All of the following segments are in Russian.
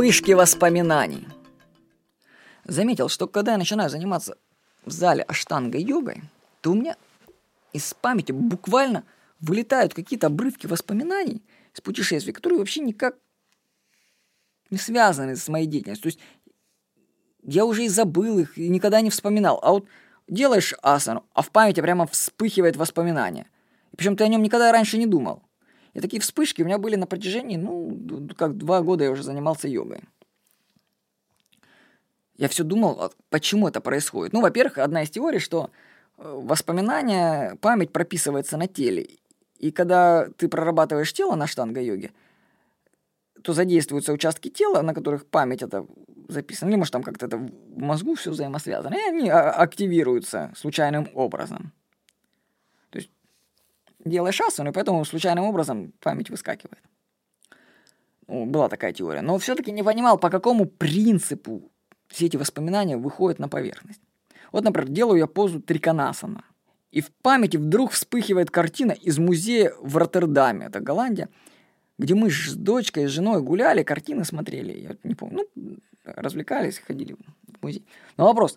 Вспышки воспоминаний. Заметил, что когда я начинаю заниматься в зале аштанга-йогой, то у меня из памяти буквально вылетают какие-то обрывки воспоминаний с путешествий, которые вообще никак не связаны с моей деятельностью. То есть я уже и забыл их, и никогда не вспоминал. А вот делаешь асану, а в памяти прямо вспыхивает воспоминание. Причем ты о нем никогда раньше не думал. И такие вспышки у меня были на протяжении, ну, как два года я уже занимался йогой. Я все думал, а почему это происходит. Ну, во-первых, одна из теорий, что э, воспоминания, память прописывается на теле. И когда ты прорабатываешь тело на штанга-йоге, то задействуются участки тела, на которых память это записана. Или, может, там как-то это в мозгу все взаимосвязано. И они а, активируются случайным образом. Делаешь асану, и поэтому случайным образом память выскакивает. Ну, была такая теория. Но все-таки не понимал, по какому принципу все эти воспоминания выходят на поверхность. Вот, например, делаю я позу триконасана. И в памяти вдруг вспыхивает картина из музея в Роттердаме, это Голландия, где мы с дочкой, с женой гуляли, картины смотрели. Я не помню, ну, развлекались, ходили в музей. Но вопрос,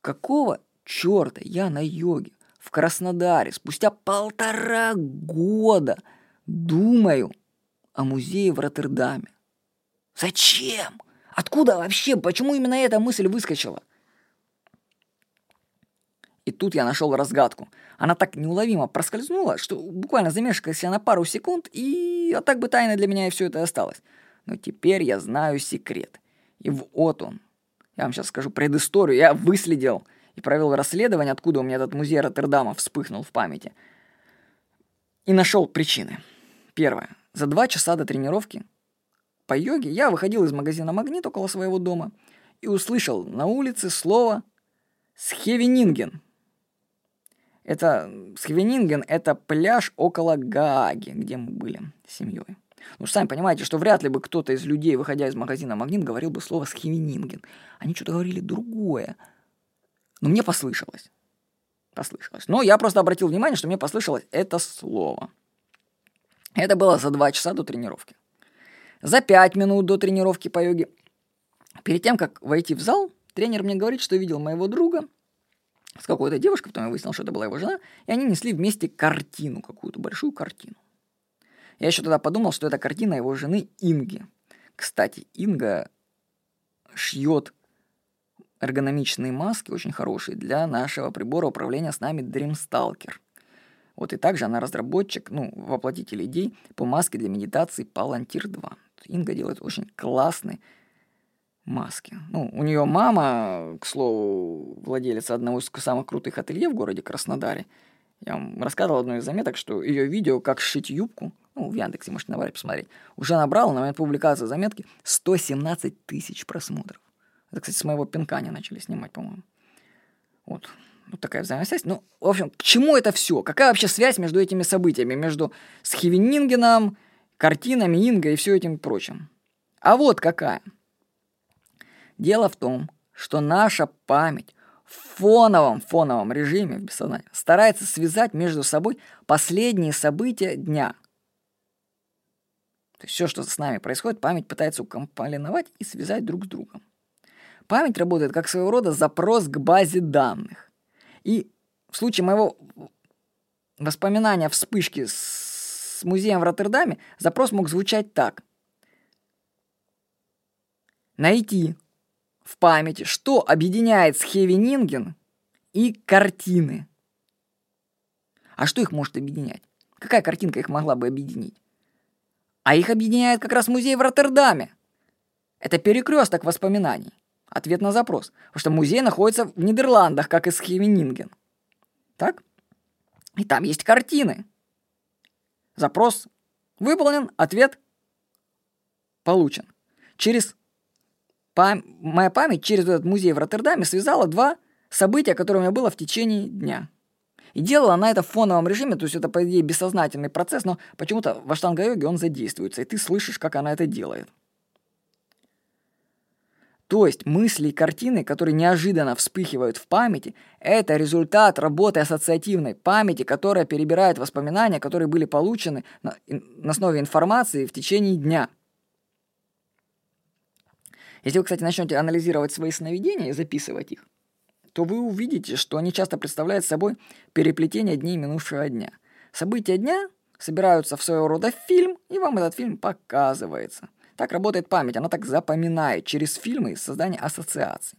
какого черта я на йоге в Краснодаре спустя полтора года думаю о музее в Роттердаме? Зачем? Откуда вообще? Почему именно эта мысль выскочила? И тут я нашел разгадку. Она так неуловимо проскользнула, что буквально замешкалась я на пару секунд, и а так бы тайной для меня и все это осталось. Но теперь я знаю секрет. И вот он. Я вам сейчас скажу предысторию. Я выследил и провел расследование, откуда у меня этот музей Роттердама вспыхнул в памяти. И нашел причины. Первое. За два часа до тренировки по йоге, я выходил из магазина «Магнит» около своего дома и услышал на улице слово «Схевенинген». Это Схевенинген – это пляж около Гааги, где мы были с семьей. Ну, сами понимаете, что вряд ли бы кто-то из людей, выходя из магазина «Магнит», говорил бы слово «Схевенинген». Они что-то говорили другое. Но мне послышалось. Послышалось. Но я просто обратил внимание, что мне послышалось это слово. Это было за два часа до тренировки за 5 минут до тренировки по йоге. Перед тем, как войти в зал, тренер мне говорит, что видел моего друга с какой-то девушкой, потом я выяснил, что это была его жена, и они несли вместе картину, какую-то большую картину. Я еще тогда подумал, что это картина его жены Инги. Кстати, Инга шьет эргономичные маски, очень хорошие, для нашего прибора управления с нами Dreamstalker. Вот и также она разработчик, ну, воплотитель идей по маске для медитации Palantir 2. Инга делает очень классные маски. Ну, у нее мама, к слову, владелец одного из самых крутых ателье в городе Краснодаре. Я вам рассказывал одну из заметок, что ее видео «Как сшить юбку», ну, в Яндексе можете набрать, посмотреть, уже набрало на момент публикации заметки 117 тысяч просмотров. Это, кстати, с моего пинка они начали снимать, по-моему. Вот. Вот такая взаимосвязь. Ну, в общем, к чему это все? Какая вообще связь между этими событиями? Между Схивенингеном картинами Инга и все этим прочим. А вот какая. Дело в том, что наша память в фоновом, фоновом режиме в бессознательном старается связать между собой последние события дня. То есть все, что с нами происходит, память пытается укомпоновать и связать друг с другом. Память работает как своего рода запрос к базе данных. И в случае моего воспоминания вспышки с музеем в Роттердаме запрос мог звучать так. Найти в памяти, что объединяет Схевенинген и картины. А что их может объединять? Какая картинка их могла бы объединить? А их объединяет как раз музей в Роттердаме. Это перекресток воспоминаний. Ответ на запрос. Потому что музей находится в Нидерландах, как и Схевенинген. Так? И там есть картины. Запрос выполнен, ответ получен. Через пам- моя память через этот музей в Роттердаме связала два события, которые у меня было в течение дня. И делала она это в фоновом режиме, то есть это, по идее, бессознательный процесс, но почему-то в аштанга-йоге он задействуется, и ты слышишь, как она это делает. То есть мысли и картины, которые неожиданно вспыхивают в памяти, это результат работы ассоциативной памяти, которая перебирает воспоминания, которые были получены на, основе информации в течение дня. Если вы, кстати, начнете анализировать свои сновидения и записывать их, то вы увидите, что они часто представляют собой переплетение дней минувшего дня. События дня собираются в своего рода фильм, и вам этот фильм показывается. Так работает память, она так запоминает через фильмы создание ассоциаций.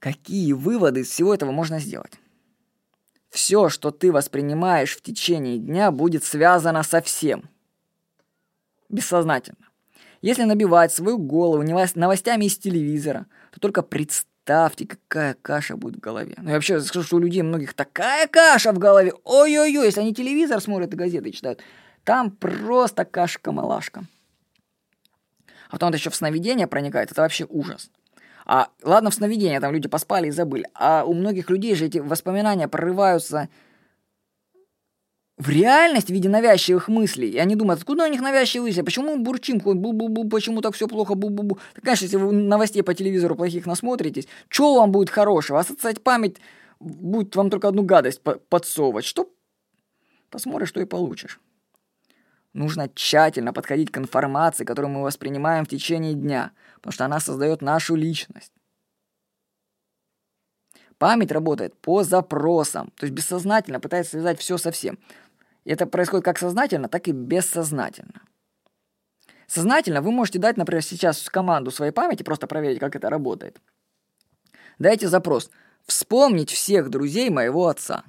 Какие выводы из всего этого можно сделать? Все, что ты воспринимаешь в течение дня, будет связано со всем. Бессознательно. Если набивать свою голову новостями из телевизора, то только представьте, какая каша будет в голове. Ну, я вообще скажу, что у людей многих такая каша в голове. Ой-ой-ой, если они телевизор смотрят и газеты читают, там просто кашка-малашка. А потом это еще в сновидение проникает, это вообще ужас. А ладно, в сновидение там люди поспали и забыли. А у многих людей же эти воспоминания прорываются в реальность в виде навязчивых мыслей. И они думают, откуда у них навязчивые мысли? Почему мы бурчим? Бу-бу-бу, почему так все плохо? Бу-бу-бу. Так, конечно, если вы новостей по телевизору плохих насмотритесь, что вам будет хорошего? Ассоциать память будет вам только одну гадость подсовывать. Что? Посмотришь, что и получишь. Нужно тщательно подходить к информации, которую мы воспринимаем в течение дня, потому что она создает нашу личность. Память работает по запросам, то есть бессознательно пытается связать все со всем. Это происходит как сознательно, так и бессознательно. Сознательно вы можете дать, например, сейчас команду своей памяти, просто проверить, как это работает. Дайте запрос «Вспомнить всех друзей моего отца».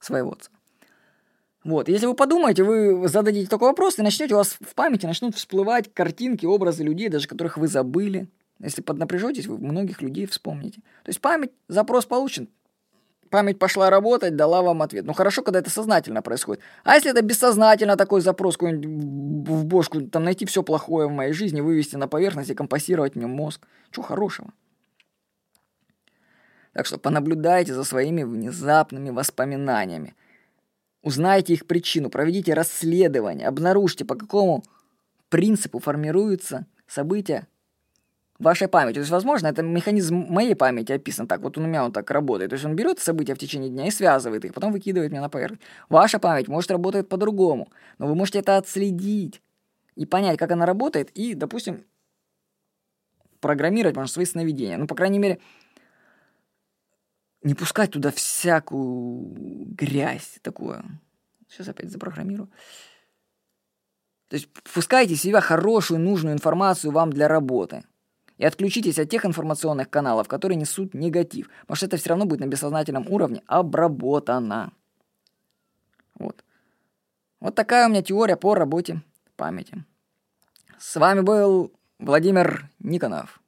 Своего отца. Вот, если вы подумаете, вы зададите такой вопрос, и начнете, у вас в памяти начнут всплывать картинки, образы людей, даже которых вы забыли. Если поднапряжетесь, вы многих людей вспомните. То есть память, запрос получен, память пошла работать, дала вам ответ. Ну хорошо, когда это сознательно происходит. А если это бессознательно такой запрос какой-нибудь в бошку, там найти все плохое в моей жизни, вывести на поверхность и компасировать в нем мозг. Чего хорошего? Так что понаблюдайте за своими внезапными воспоминаниями. Узнайте их причину, проведите расследование, обнаружьте, по какому принципу формируются события вашей памяти. То есть, возможно, это механизм моей памяти описан так. Вот у меня он так работает. То есть он берет события в течение дня и связывает их, потом выкидывает мне на поверхность. Ваша память может работать по-другому, но вы можете это отследить и понять, как она работает, и, допустим, программировать, можно, свои сновидения. Ну, по крайней мере, не пускать туда всякую грязь такую. Сейчас опять запрограммирую. То есть пускайте в себя хорошую, нужную информацию вам для работы – и отключитесь от тех информационных каналов, которые несут негатив, потому что это все равно будет на бессознательном уровне обработано. Вот. Вот такая у меня теория по работе памяти. С вами был Владимир Никонов.